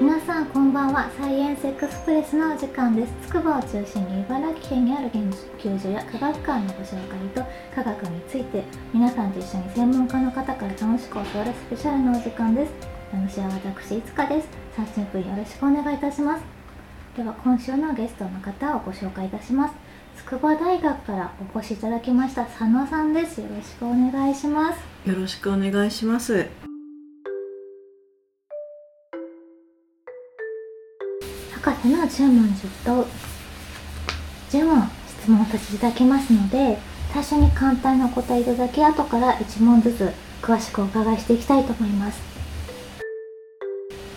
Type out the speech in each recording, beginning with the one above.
皆さんこんばんは。サイエンスエクスプレスのお時間です。筑波を中心に茨城県にある研究所や科学館のご紹介と科学について皆さんと一緒に専門家の方から楽しく教わるスペシャルのお時間です。私は私いつかです。30分よろしくお願いいたします。では今週のゲストの方をご紹介いたします。筑波大学からお越しいただきました佐野さんです。よろしくお願いします。よろしくお願いします。博士の10問10答10問質問をさせていただきますので最初に簡単にお答えいただき後から1問ずつ詳しくお伺いしていきたいと思います。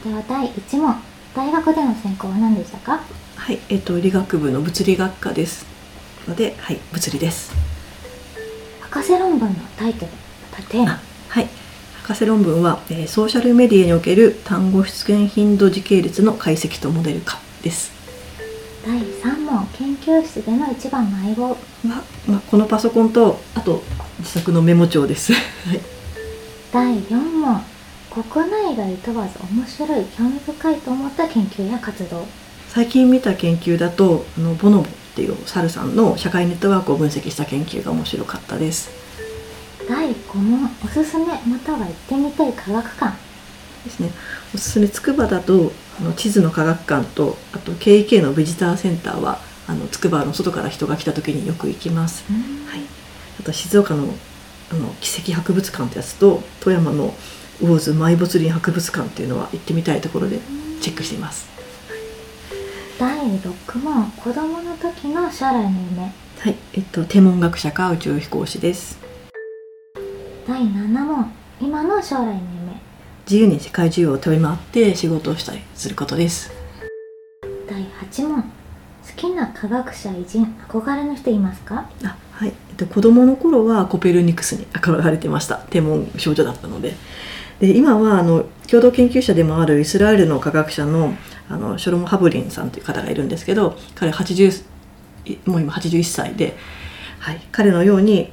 では第1問。大学での専攻は何でしたか？はいえっと理学部の物理学科です。のではい物理です。博士論文のタイトルはい。博士論文は、えー、ソーシャルメディアにおける単語出現頻度時系列の解析とモデル化です。第3問研究室での一番の相棒は、まあ、このパソコンとあと自作のメモ帳です、はい、第4問国内外問わず面白い興味深いと思った研究や活動。最近見た研究だとあのボノボっていうサルさんの社会ネットワークを分析した研究が面白かったです。第5問おすすめまたは行ってみたい科学館。ですねおすすめ筑波だとあの地図の科学館とあと KK のビジターセンターはあの筑波の外から人が来た時によく行きます、はい、あと静岡のあの奇跡博物館ってやつと富山の魚津埋没林博物館っていうのは行ってみたいところでチェックしています。第6問子供の時の将来の夢。はい。えっと天文学者か宇宙飛行士です。第7問。今の将来の夢自由に世界中を飛び回って仕事をしたりすることです。第8問。好きな科学者偉人憧れの人いますか？あはい、えっと、子供の頃はコペルニクスに憧れてました。天文少女だったので。で今はあの共同研究者でもあるイスラエルの科学者のあのショロム・ハブリンさんという方がいるんですけど彼80もう今81歳で、はい、彼のように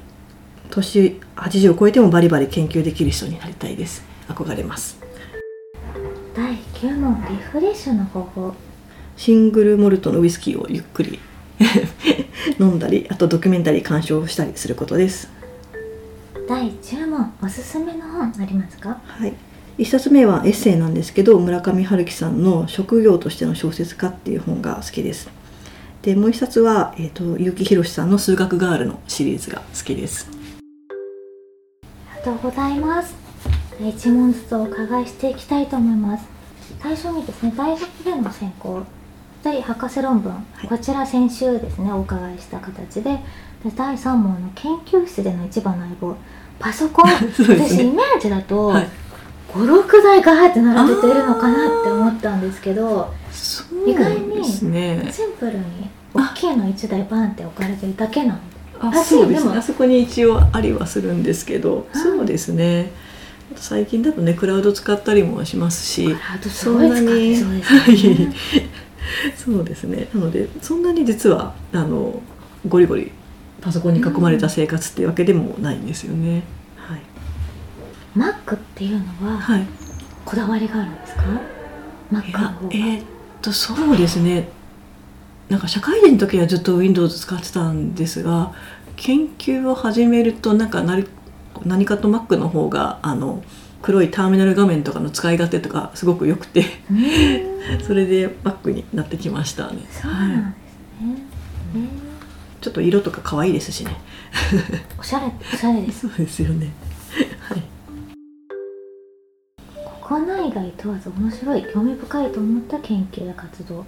年80を超えてもバリバリ研究できる人になりたいです憧れます。第9問リフレッシュの方法。シングルモルトのウイスキーをゆっくり 飲んだりあとドキュメンタリー鑑賞したりすることです。第10問おすすめの本ありますか？はい。一冊目はエッセイなんですけど村上春樹さんの「職業としての小説家」っていう本が好きです。でもう一冊は、えーと、結城宏さんの「数学ガール」のシリーズが好きです。ありがとうございます一問ずつお伺いしていきたいと思います。最初にですね大学での専攻で博士論文、はい、こちら先週ですねお伺いした形でで第3問の研究室での一番の相棒パソコン、ね、私イメージだと、はい、56台ガーって並べているのかなって思ったんですけど意外にシンプルに大きいの1台バンって置かれてるだけなのあそうですね。あそこに一応ありはするんですけどそうですね最近だとねクラウド使ったりもしますしそんなにそうですね。なのでそんなに実はあのゴリゴリパソコンに囲まれた生活っていうわけでもないんですよね。はい、Mac っていうのは、はい、こだわりがあるんですか？Mac えー、っとそうですね。なんか社会人の時はずっと Windows 使ってたんですが研究を始めるとなんか何何かと Mac の方があの黒いターミナル画面とかの使い勝手とかすごく良くて それで Mac になってきましたね。そうなんですね、はい。ちょっと色とか可愛いですしね。おしゃれおしゃれです。そうですよね。はい。国内外問わず面白い興味深いと思った研究や活動。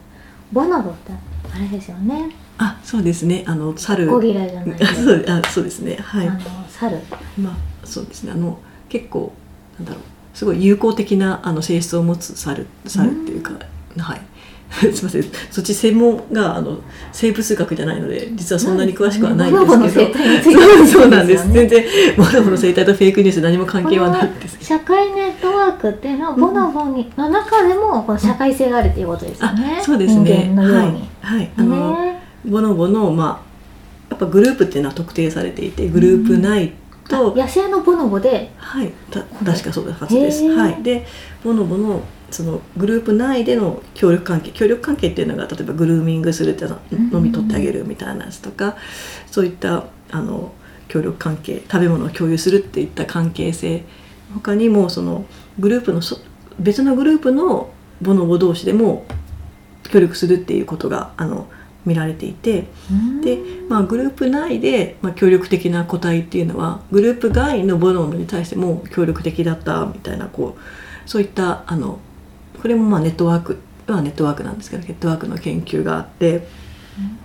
ボノボってあれですよね。あそうですね。あの猿。ゴリラじゃない あそうですね。はい。あの猿。まあそうですね。あの結構なんだろうすごい友好的なあの性質を持つ猿猿っていうか、うはい。すみません。そっち専門があの生物学じゃないので実はそんなに詳しくはないんですけど、ね、そうなんです全然ボノボの生態とフェイクニュース何も関係はないです社会ネットワークっていうのはボノボに、の中でもこの社会性があるっていうことですよね、そうですね。はい、はい、あの、ね、ボノボのまあやっぱグループっていうのは特定されていてグループ内と、野生のボノボで。はい。た確かそうですはずです。はい。でボノボのそのグループ内での協力関係協力関係っていうのが例えばグルーミングするって飲み取ってあげるみたいなやつとか、そういったあの協力関係食べ物を共有するっていった関係性。他にもそのグループのそ別のグループのボノボ同士でも協力するっていうことがあの見られていてで、まあ、グループ内で、まあ、協力的な個体っていうのはグループ外のボノボに対しても協力的だったみたいなこうそういったあのこれもまあネットワークはネットワークなんですけどネットワークの研究があって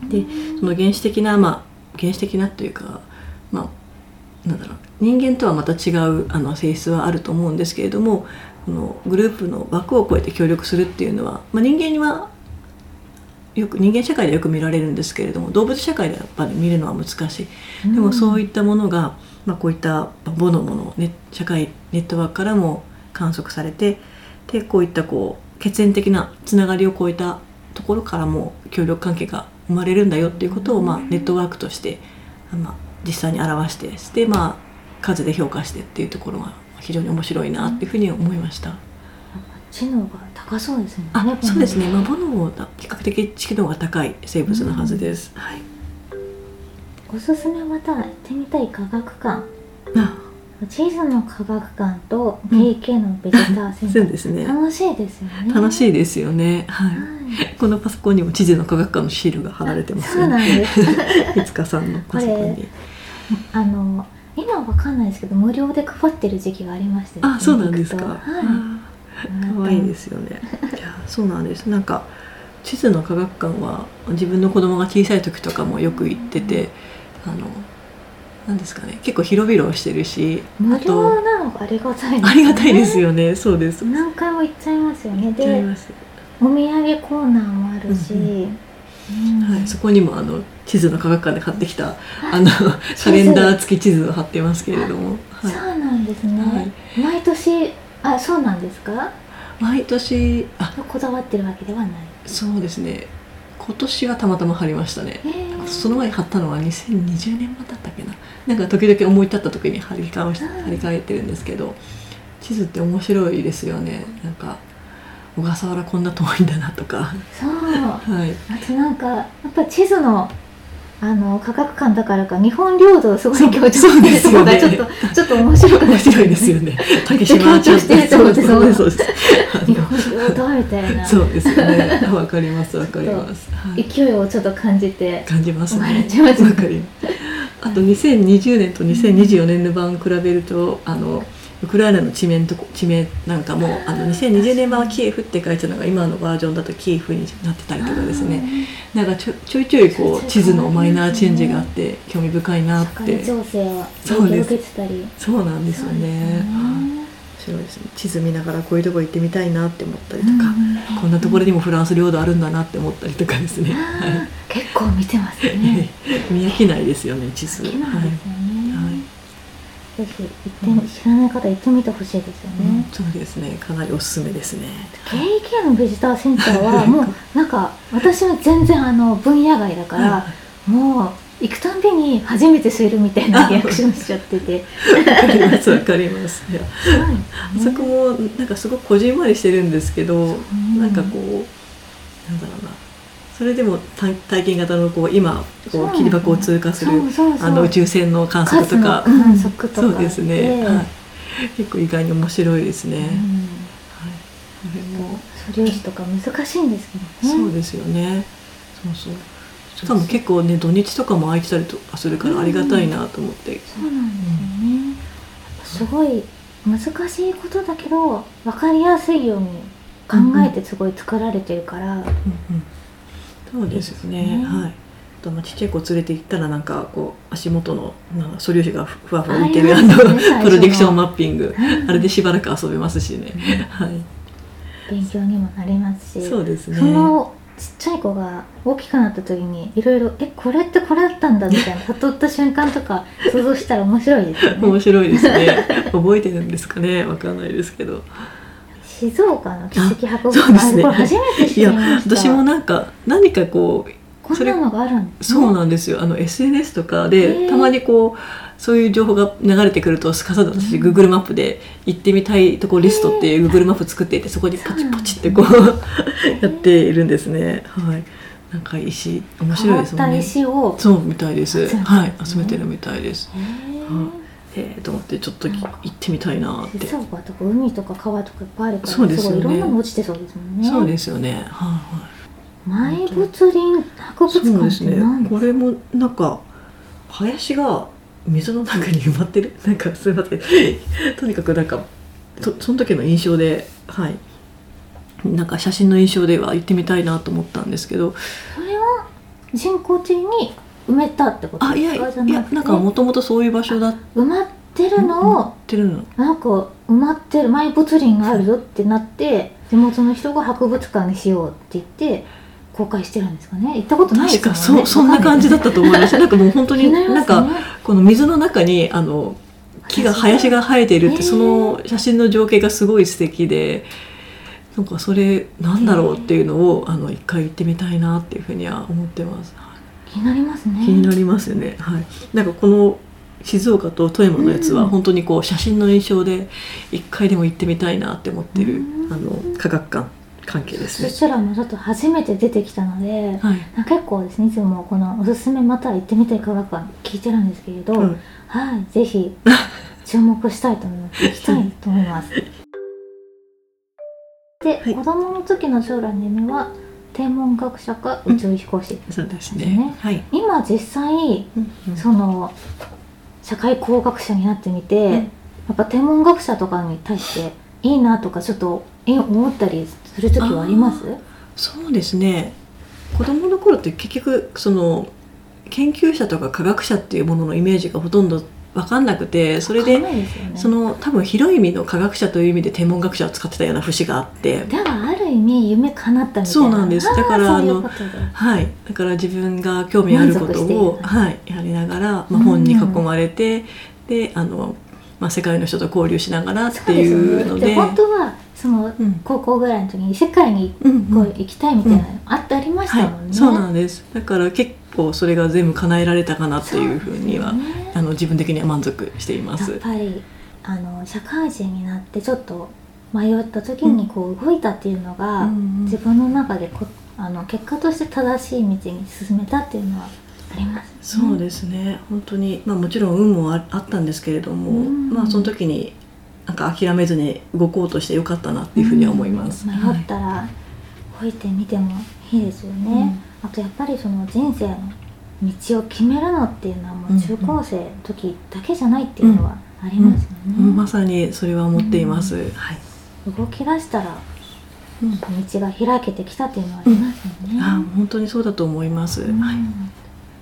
でその原始的なまあ原始的なというかまあなんだろう人間とはまた違うあの性質はあると思うんですけれどもこのグループの枠を超えて協力するっていうのは、まあ、人間にはよく人間社会でよく見られるんですけれども動物社会でやっぱり見るのは難しい。でもそういったものが、まあ、こういったボノモの、ね、社会ネットワークからも観測されてでこういったこう血縁的なつながりを超えたところからも協力関係が生まれるんだよっていうことを、まあ、ネットワークとして、まあ、実際に表してで、まあ、数で評価してっていうところが非常に面白いなっていうふうに思いました。知能が高そうですね。あ、そうですね。まあ、ボノボは比較的知能が高い生物のはずです。うん、はい。おすすめまた行ってみたい科学館。あ、地図の科学館と KK のベジターセンター、そうですね。楽しいですよね。楽しいですよね。はい。はい、このパソコンにも地図の科学館のシールが貼られてます、ね、そうなんです。いつかさんのパソコンに。あの今わかんないですけど無料で配ってる時期がありまして、ね、あ、そうなんですか。はい。可愛いですよね。いや、そうなんです。なんか地図の科学館は自分の子供が小さい時とかもよく行ってて、あのなんですかね、結構広々してるし、無料なのがありがたい、ね、ありがたいですよね。そうです。何回も行っちゃいますよね。で、お土産コーナーもあるし。うんはい、そこにもあの地図の科学館で買ってきたあのカレンダー付き地図を貼ってますけれども、はい、そうなんですね、はい、毎年あそうなんですか？毎年あこだわってるわけではない。そうですね。今年はたまたま貼りましたね。その前に貼ったのは2020年だったっけな。なんか時々思い立った時に貼り替え貼り替えてるんですけど地図って面白いですよね。なんか小笠原こんな遠いんだなとか。そう、はい、あとなんかやっぱ地図のあの科学館だからか日本領土をすごい強調してるところがちょっと、ね、ちょっと面白く面白いですよね。竹島強調してるところでそうですそうです。日本領土みたいな。そうですよね。わかりますわかります。勢いをちょっと感じて感じますね。わかりあと2020年と2024年の版比べるとあの。ウクライナの地名と地名なんかもあの2020年版はキエフって書いてたのが今のバージョンだとキエフになってたりとかですね。なんかちょちょいちょいこう地図のマイナーチェンジがあって興味深いなって。情勢は影響受けてたり。そうなんですよね。面白いですね。地図見ながらこういうとこ行ってみたいなって思ったりとか、こんなところにもフランス領土あるんだなって思ったりとかですね、はい、結構見てますね。見飽きないですよね地図。はいぜひ行って、うん、知らない方行ってみてほしいですよね、うん、そうですね。かなりおすすめですね。KK のベジターセンターはもうなんか私は全然あの分野外だから、はい、もう行くたんびに初めて吸えるみたいなリアクションしちゃってて。わかりますわかります。ね、あそこもなんかすごくこじんまりしてるんですけど、うん、なんかこうなんだろうなそれでも体験型のこう今こう切り箱を通過するあの宇宙船の観測とか。観測とかそうですね、はい、結構意外に面白いですね、うん、はい、それも素粒子とか難しいんですけどね。そうですよね。そうそう。しかも結構ね土日とかも空いてたりとかするからありがたいなと思って、うん、そうなんですよね、すごい難しいことだけど分かりやすいように考えてすごい作られてるから、うんうんそうですよね、はい。とまあちっちゃい子連れて行ったらなんかこう足元のなんか素粒子がふわふわ浮いてるあの、プロディクションマッピング、あれでしばらく遊べますしね、はい。勉強にもなりますし。そうですね。そのちっちゃい子が大きくなった時にいろいろ「えこれってこれだったんだ」みたいな 悟った瞬間とか想像したら面白いですよね。面白いですね。覚えてるんですかね。わかんないですけど静岡の奇跡博物館、ね、これ初めて知りました。私もなんか何かこうこんなのがあるんです、ね、そうなんですよ。あの SNS とかでたまにこうそういう情報が流れてくるとすかさず私 Google マップで行ってみたいとこリストっていう Google マップ作っていてそこにパチパチってこう やっているんですね。はい。なんか石面白いですね。石をそうみたいです。はい集めてるみたいですへーえー、と思ってちょっとき行ってみたいなって。そうかとか海とか川とかいっぱいあるからそうですよね。ごいいろんなの落ちてそうですもんね。そうですよね。はいはい。埋没林博物館ですね。これもなんか林が水の中に埋まってる？なんかすいません。とにかくなんかとその時の印象ではい。なんか写真の印象では行ってみたいなと思ったんですけど。それは人工地に埋めたってこと？あいやいやなんかもともとそういう場所だっ埋まってるのをてるの。なんか埋まってる埋没林があるよってなって地元の人が博物館にしようって言って公開してるんですかね？行ったことないです確もんね。かそうそんな感じだったと思います。なんかもう本当になんかこの水の中にあの木が林が生えているってその写真の情景がすごい素敵でなんかそれなんだろうっていうのをあの一回行ってみたいなっていうふうには思ってます、気になりますね。気になりますよね。はい。なんかこの静岡と富山のやつはうん。本当にこう写真の印象で一回でも行ってみたいなって思ってるうん。あの科学館関係ですね。そしたらもうちょっと初めて出てきたのではい、結構ですねいつもこのおすすめまたは行ってみたい科学館聞いてるんですけれど、うん。はいぜひ 注目したいと思います行きたいと思います。で、はい。子供の時の将来の夢は天文学者か宇宙飛行士、そうですですね。ねはい、今実際うんうん。その社会工学者になってみて、うん。やっぱ天文学者とかに対していいなとかちょっとえ思ったりする時はあります？そうですね。子供の頃って結局その研究者とか科学者っていうもののイメージがほとんど分かんなくてそれでね。その多分広い意味の科学者という意味で天文学者を使ってたような節があって。ではある意味夢叶ったみたいな。そうなんです。だからあのはい。だから自分が興味あることを、はい、やりながら、まあ、うん本に囲まれて、であの、まあ、世界の人と交流しながらっていうので。ねで本当はそのうん。高校ぐらいの時に世界にうんこう行きたいみたいなのあってありましたもんね、はい、そうなんです。だから結構それが全部叶えられたかなっていうふうにはね。あの自分的には満足しています。やっぱりあの社会人になってちょっと迷った時にこう動いたっていうのが、うん自分の中でこあの結果として正しい道に進めたっていうのはあります、そうですね。本当にまあもちろん運もああったんですけれども、うんまあその時になんか諦めずに動こうとしてよかったなっていうふうには思います、うん。迷ったら動いてみてもいいですよね、あとやっぱりその人生の道を決めるのっていうのはもう中高生の時だけじゃないっていうのはありますよね、うんまさにそれは思っています、はい、動き出したらうん道が開けてきたっていうのはありますよね、あ本当にそうだと思います、うん。はい、や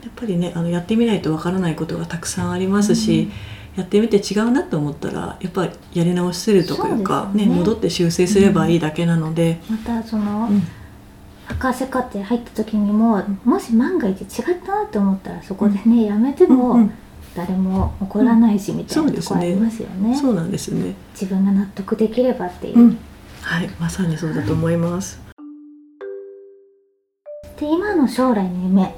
っぱりねあのやってみないとわからないことがたくさんありますし、やってみて違うなと思ったらやっぱりやり直せるというかね。ね戻って修正すればいいだけなので、またその、うん博士課程入った時にももし万が一違ったなって思ったらそこでね、やめてもうんうん。誰も怒らないしみたいなとこありますよね,、そうなんですね、自分が納得できればっていう、うん、はい。まさにそうだと思います、で今の将来の夢。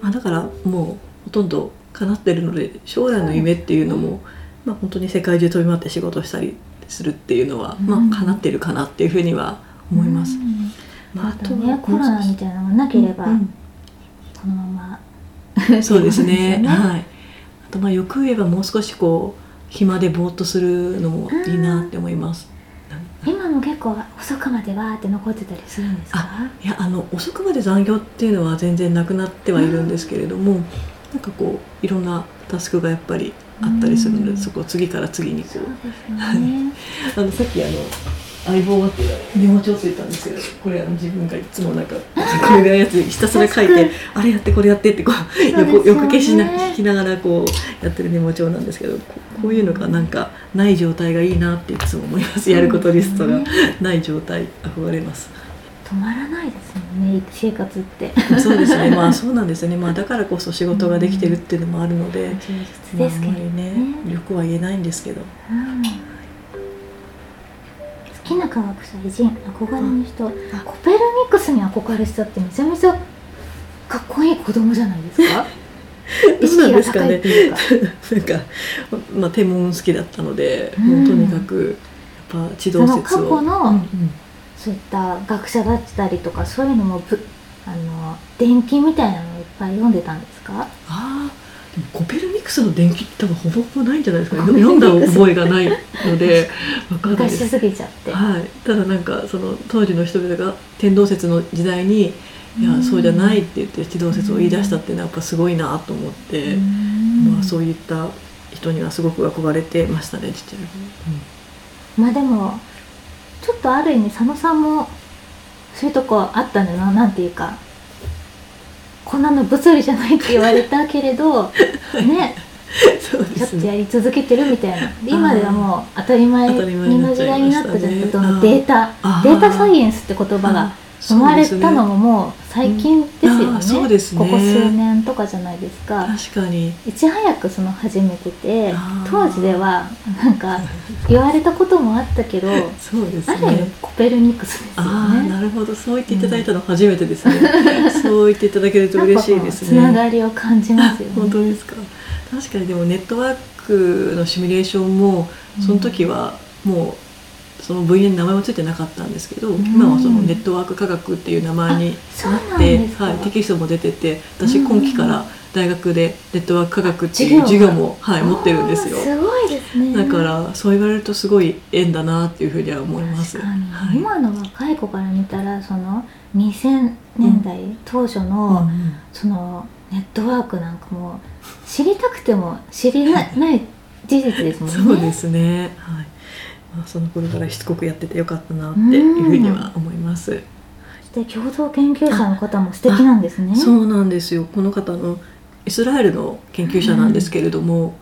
まあ、だからもうほとんど叶ってるので将来の夢っていうのも、まあ、本当に世界中飛び回って仕事したりするっていうのは、うん。まあ叶ってるかなっていうふうには思います、うんまあ、あとねコロナみたいなのがなければ、うんこのまうん そうですね。そうですよね。はい。あとまあよく言えばもう少しこう暇でぼーっとするのもいいなって思います、今も結構遅くまでわーって残ってたりするんですか？いやあの遅くまで残業っていうのは全然なくなってはいるんですけれども、なんかこういろんなタスクがやっぱりあったりするので、うん。そこを次から次にこそううね。あのさっきあの相棒がってメモ帳ついたんですけどこれあの自分がいつもなんか これぐらいのやつひたすら書いてあれやってこれやってってこうそうですよね。横横消しな聞きながらこうやってるメモ帳なんですけどここういうのがなんかない状態がいいなっていつも思います。やることリストがない状態憧れます。止まらないですもんね生活って。そうですね。まあそうなんですね。まあだからこそ仕事ができてるっていうのもあるので、充実ですけどまああんまりねね力は言えないんですけど。うん好きな科学者偉人憧れの人、コペルニクスに憧れしたってめちゃめちゃかっこいい子供じゃないですか？意識が高いっていうか。なんか、まあ、天文好きだったので、うん。もうとにかくやっぱ地動説を。その過去のうんうん。そういった学者だったりとかそういうのもぶあの電気みたいなのをいっぱい読んでたんですか？あコペルニクスの電気って多分ほぼほぼないんじゃないですか読んだ覚えがないので わかんないです。はい、ただなんかその当時の人々が天動説の時代に「いやうんそうじゃない」って言って地動説を言い出したっていうのはやっぱすごいなと思って、まあ、そういった人にはすごく憧れてましたねちっちゃい頃、まあでもちょっとある意味佐野さんもそういうとこあったんだよななんていうかこんなの物理じゃないって言われたけれどね。そうでちょっとやり続けてるみたいな。で今ではもう当たり前の時代になっしたじゃないどのデータ。データサイエンスって言葉が生まれたのももう最近ですよね,、そうですね。ここ数年とかじゃないですか。確かに。いち早くその始めてて当時ではなんか 言われたこともあったけどそうですある意味ねコペルニクスですよああねなるほど。そう言っていただいたの初めてですね、そう言っていただけると嬉しいですね。なんかこうつながりを感じますよね。本当ですか。確かにでもネットワークのシミュレーションもその時はもうその分野に名前はついてなかったんですけど、ん。今はそのネットワーク科学っていう名前になってはい、テキストも出てて私うん今期から大学でネットワーク科学っていう授業も、はい、持ってるんですよ。すごいですね。だからそう言われるとすごい縁だなっていうふうには思います。はい。今の若い子から見たらその2000年代当初の、うん。そのネットワークなんかも知りたくても知りなない事実ですもんね。そうですね、はい。まあ、その頃からしつこくやっててよかったなっていうふうには思います、そして共同研究者の方も素敵なんですね。そうなんですよ。この方のイスラエルの研究者なんですけれども、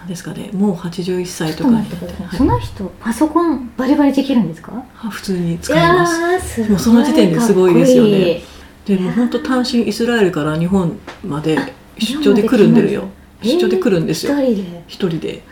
何ですかね。もう81歳ちょっととかにその人パソコンバリバリできるんですか？あ普通に使います。もうその時点ですごいですよね。でも本当単身イスラエルから日本まで出張で来るんですよ。出張で来るんですよ。一人で。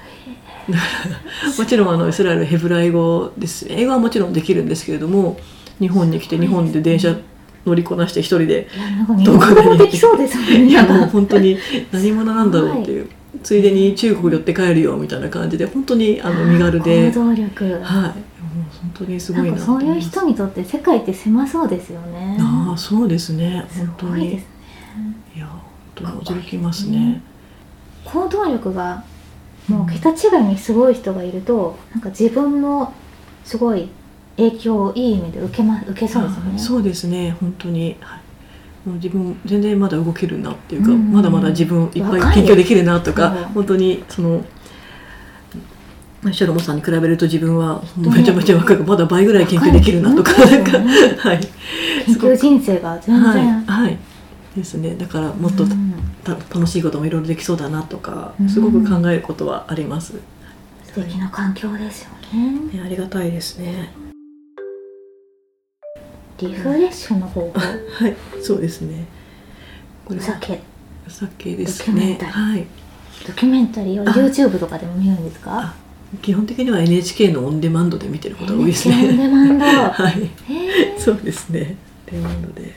もちろんあのイスラエルヘブライ語です。英語はもちろんできるんですけれども日本に来て日本で電車乗りこなして一人でいやなんか日本語もできそうですもんね。いやもう本当に 何者なんだろうっていう、ついでに中国寄って帰るよみたいな感じで本当にあの身軽で。行動力。はい。もう本当にすごいなそういう人にとって世界って狭そうですよね。ああそうですね。す本当に。ね。いや本当に驚きますね。行動力がもう桁違いにすごい人がいるとなんか自分もすごい影響をいい意味で受けま受けそうですよね。あそうですね。本当に、はい、もう自分全然まだ動けるなっていうか、うん。まだまだ自分いっぱい研究できるなとかう。ん本当にそのショロモさんに比べると自分はめちゃめちゃ若くまだ倍ぐらい研究できるなとかなんか、はい。研究人生が全然、はい、はい、ですね。だからもっとうん。た楽しいこともいろいろできそうだなとかうん。すごく考えることはあります、素敵な環境ですよね。ね、ありがたいですね。リフレッシュの方法、はいそうですね。お酒。お酒ですね。はい。ドキュメンタリーをあ。YouTube とかでも見るんですか？あ？基本的には NHK のオンデマンドで見てることが多いです NHK オンデねマンド。はい。そうですね。オンデマンドで、はい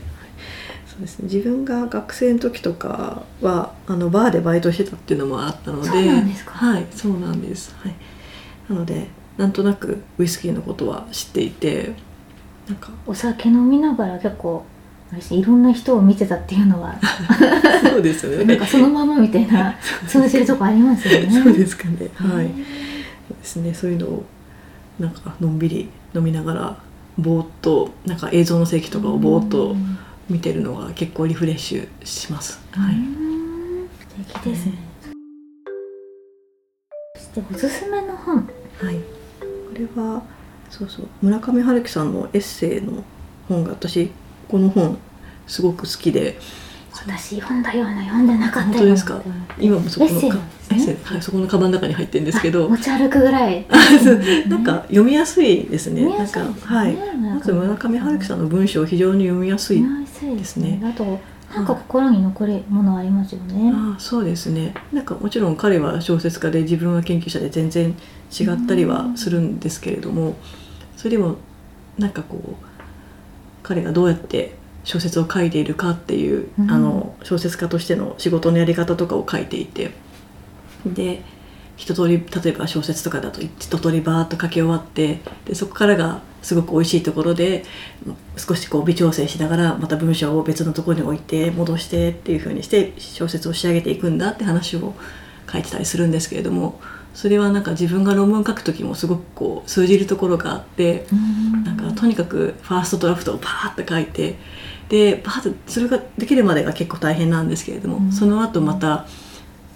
そうですね。自分が学生の時とかはあのバーでバイトしてたっていうのもあったのでそうなんですか。はいそうなんです。はい。なのでなんとなくウイスキーのことは知っていてなんかお酒飲みながら結構いろんな人を見てたっていうのはそうですよね。なんかそのままみたいな通じるとこありますよね。そうですかね。はい。そうですね。そういうのをなんかのんびり飲みながらぼーっとなんか映像の席とかをぼーっとうん見てるのが結構リフレッシュします。はい。うん素敵ですね。そしておすすめの本。はい。これは？そうそう村上春樹さんのエッセイの本が私この本すごく好きで私読んだような読んでなかった本当ですか？今もそこのエッセイなんですねエッセイはいそこのカバンの中に入ってるんですけどあ持ち歩くぐらい。なんか読みやすいですね。読みなんかはい。まず村上春樹さんの文章非常に読みやすい。読みやすいですね。あとなんか心に残るものありますよね。ああそうですねなんかもちろん彼は小説家で自分は研究者で全然違ったりはするんですけれどもそれでもなんかこう彼がどうやって小説を書いているかっていう、うんあの小説家としての仕事のやり方とかを書いていてで一通り例えば小説とかだと一通りバーッと書き終わってでそこからがすごく美味しいところで少しこう微調整しながらまた文章を別のところに置いて戻してっていう風にして小説を仕上げていくんだって話を書いてたりするんですけれどもそれはなんか自分が論文書く時もすごくこう通じるところがあってなんかとにかくファーストドラフトをパーッと書いてでパーッとそれができるまでが結構大変なんですけれども、うん。その後また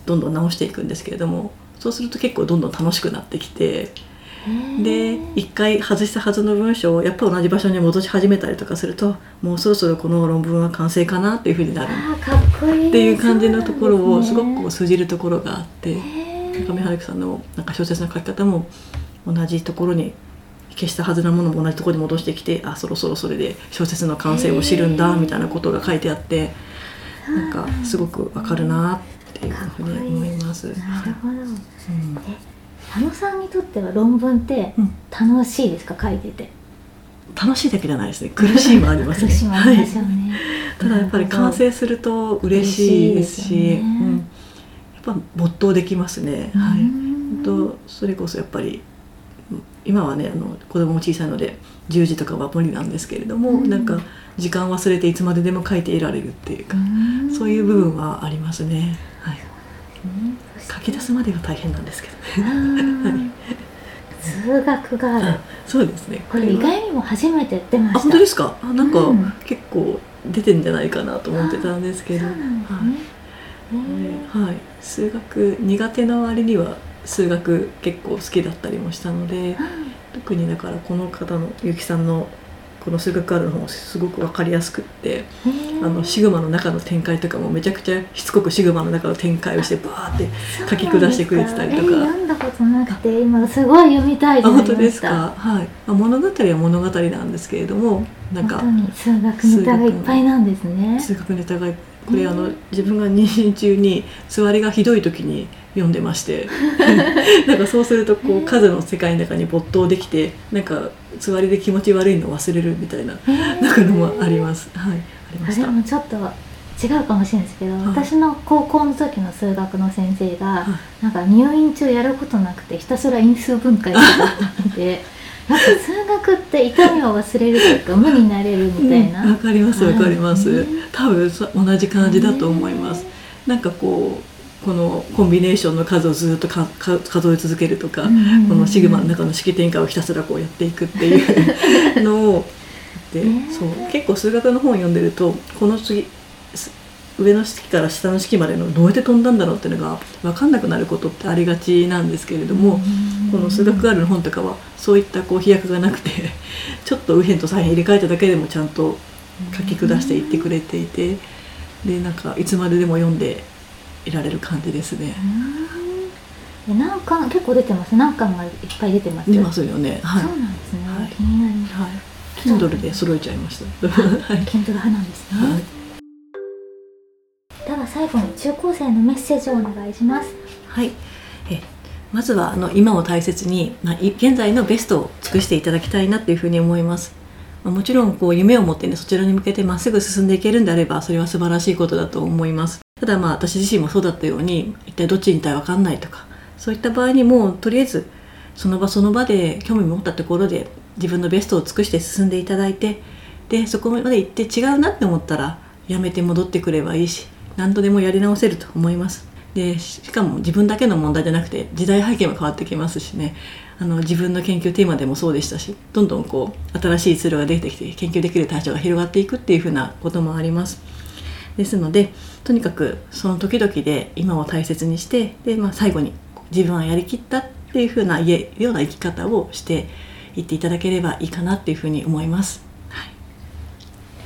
どんどん直していくんですけれどもそうすると結構どんどん楽しくなってきてで一回外したはずの文章をやっぱ同じ場所に戻し始めたりとかするともうそろそろこの論文は完成かなっていうふうになる。っこいいっていう感じのところをすごくこうう通じるところがあって。へ上春樹さんのなんか小説の書き方も同じところに消したはずなものも同じところに戻してきてあそろそろそれで小説の完成を知るんだみたいなことが書いてあってなんかすごくわかるなっていうふうに思います。なるほど。うん佐野さんにとっては論文ってうん。楽しいですか？書いてて。楽しいだけじゃないですね。苦しいもありますね。苦しみもありますよはい。ね、ただやっぱり完成すると嬉しいですしねうん、やっぱ没頭できますね。うはい。ん。とそれこそやっぱりうん今はねあの子供も小さいので10時とかは無理なんですけれども、うん。なんか時間忘れていつまででも書いていられるっていうか、ん。そういう部分はありますね、はい、うん。書き出すまでが大変なんですけどね。うん。数学がある。あそうですね。これ意は外にも初めて出ました。あ本当ですか？あなんか、うん。結構出てんじゃないかなと思ってたんですけど。そうなんですね。へーはい、数学苦手な割には数学結構好きだったりもしたので特にだからこの方の結城さんのこの数学あるの方すごく分かりやすくってあのシグマの中の展開とかもめちゃくちゃしつこくシグマの中の展開をしてバーって書き下してくれてたりとか。えー読んだことなくて今すごい読みたい本当ですか？はい、まあ、物語は物語なんですけれどもなんか数学ネタがいっぱいなんですね数学ネタがこれあの自分が妊娠中に座りがひどい時に読んでまして。なんかそうするとこう数の世界の中に没頭できてなんか座りで気持ち悪いのを忘れるみたいななんかのもあります。はいありました。もちょっと違うかもしれないですけど、はい。私の高校の時の数学の先生が、はい。なんか入院中やることなくてひたすら因数分解とかやってて なんか数学って痛みを忘れるというか無になれるみたいな、うん。わかりますわかります、うん多分そ同じ感じだと思います、なんかこうこのコンビネーションの数をずっとかか数え続けるとか、このシグマの中の式展開をひたすらこうやっていくっていう のをで、ねそう。結構数学の本を読んでるとこの次す上の式から下の式までのどうやって飛んだんだろうっていうのが分かんなくなることってありがちなんですけれども、この数学ガールの本とかはそういったこう飛躍がなくて ちょっと右辺と左辺入れ替えただけでもちゃんと書き下していってくれていてでなんかいつまででも読んでいられる感じですね。何巻結構出てます何巻がいっぱい出てます出ますよね。はい。そうなんですね、はい気になりますはい。Kindle で揃えちゃいました。はい。ケントル派なんですね、はいでは最後に中高生のメッセージをお願いしますはい、えまずはあの今を大切に、まあ、い現在のベストを尽くしていただきたいなっていうふうに思います。まあもちろんこう夢を持ってねそちらに向けてまっすぐ進んでいけるんであればそれは素晴らしいことだと思います。ただまあ私自身もそうだったように一体どっちにいたいわかんないとかそういった場合にもとりあえずその場その場で興味持ったところで自分のベストを尽くして進んでいただいてでそこまで行って違うなって思ったらやめて戻ってくればいいし何度でもやり直せると思います。でししかも自分だけの問題じゃなくて時代背景も変わってきますしね。あの自分の研究テーマでもそうでしたしどんどんこう新しいツールが出てきて研究できる対象が広がっていくっていうふうなこともあります。ですのでとにかくその時々で今を大切にしてで、まあ、最後に自分はやりきったっていうふうな言えるような生き方をしていっていただければいいかなっていうふうに思います。はい。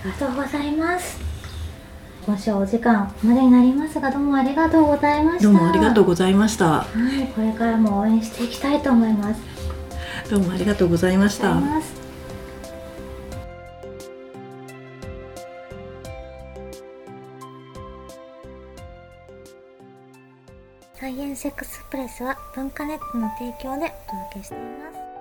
ありがとうございます。今週お時間までになりますがどうもありがとうございました。どうもありがとうございました。はいこれからも応援していきたいと思います。どうもありがとうございましたサイエンスエクスプレスは文化ネットの提供でお届けしています